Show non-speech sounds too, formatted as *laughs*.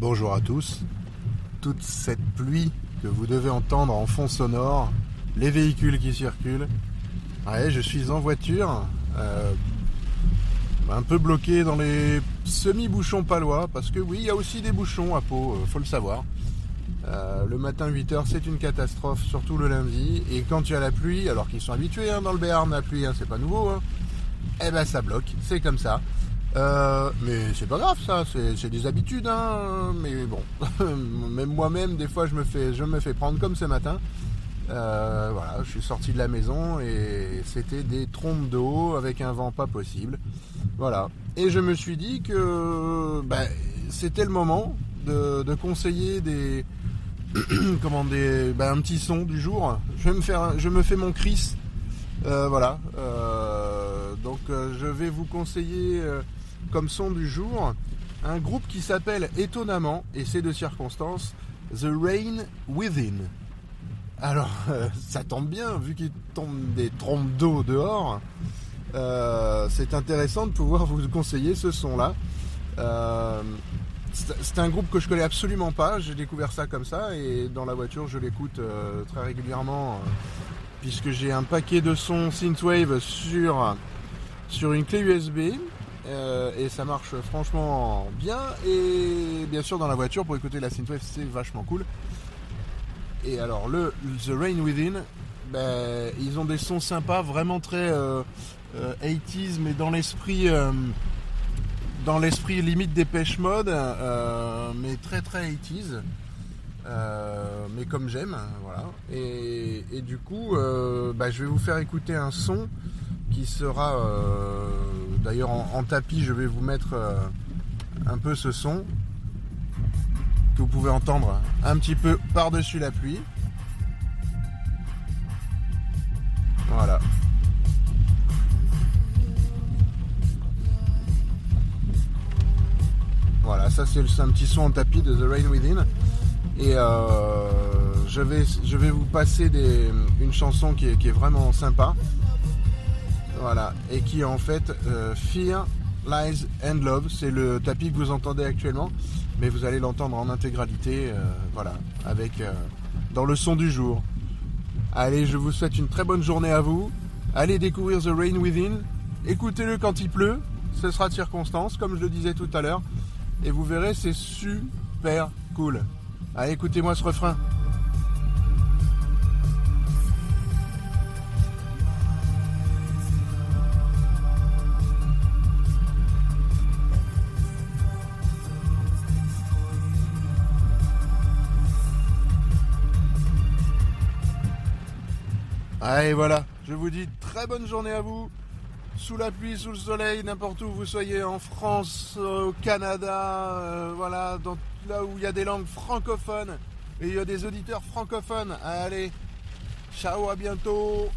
Bonjour à tous. Toute cette pluie que vous devez entendre en fond sonore, les véhicules qui circulent. Ouais, je suis en voiture, euh, un peu bloqué dans les semi-bouchons palois, parce que oui, il y a aussi des bouchons à Pau, euh, faut le savoir. Euh, le matin 8h c'est une catastrophe, surtout le lundi. Et quand il y a la pluie, alors qu'ils sont habitués hein, dans le Béarn, la pluie, hein, c'est pas nouveau, hein, eh ben ça bloque, c'est comme ça. Euh, mais c'est pas grave ça, c'est des habitudes, hein, mais bon, *laughs* même moi-même des fois je me fais, je me fais prendre comme ce matin. Euh, voilà, je suis sorti de la maison et c'était des trompes d'eau avec un vent pas possible. Voilà. Et je me suis dit que ben, c'était le moment de, conseiller des, *coughs* comment des, ben, un petit son du jour. Je vais me faire, je me fais mon Chris. Euh, voilà. donc je vais vous conseiller comme son du jour un groupe qui s'appelle étonnamment, et c'est de circonstance, The Rain Within. Alors, *laughs* euh, ça tombe bien, vu qu'il tombe des trompes d'eau dehors, euh, c'est intéressant de pouvoir vous conseiller ce son-là. Euh, c'est un groupe que je connais absolument pas, j'ai découvert ça comme ça, et dans la voiture je l'écoute très régulièrement, puisque j'ai un paquet de sons synthwave sur, sur une clé USB, euh, et ça marche franchement bien. Et bien sûr, dans la voiture, pour écouter la synthwave, c'est vachement cool. Et alors, le The Rain Within, ben, ils ont des sons sympas, vraiment très 80s, euh, euh, mais dans l'esprit. dans l'esprit limite des pêche mode, mais très très 80s. mais comme j'aime, voilà. Et, du coup, ben, je vais vous faire écouter un son qui sera D'ailleurs en, tapis je vais vous mettre euh, un peu ce son que vous pouvez entendre un petit peu par-dessus la pluie. Voilà. Voilà, ça c'est un petit son en tapis de The Rain Within. Et euh, je, vais, je vais vous passer une chanson qui est vraiment sympa. Voilà, et qui en fait euh, Fear, Lies and Love. C'est le tapis que vous entendez actuellement, mais vous allez l'entendre en intégralité, euh, voilà, avec euh, dans le son du jour. Allez, je vous souhaite une très bonne journée à vous. Allez découvrir The Rain Within. Écoutez-le quand il pleut. Ce sera de circonstance, comme je le disais tout à l'heure. Et vous verrez, c'est super cool. Allez, écoutez-moi ce refrain. Allez, voilà. Je vous dis très bonne journée à vous. Sous la pluie, sous le soleil, n'importe où vous soyez, en France, au Canada, euh, voilà, dans, là où il y a des langues francophones et il y a des auditeurs francophones. Allez, ciao, à bientôt.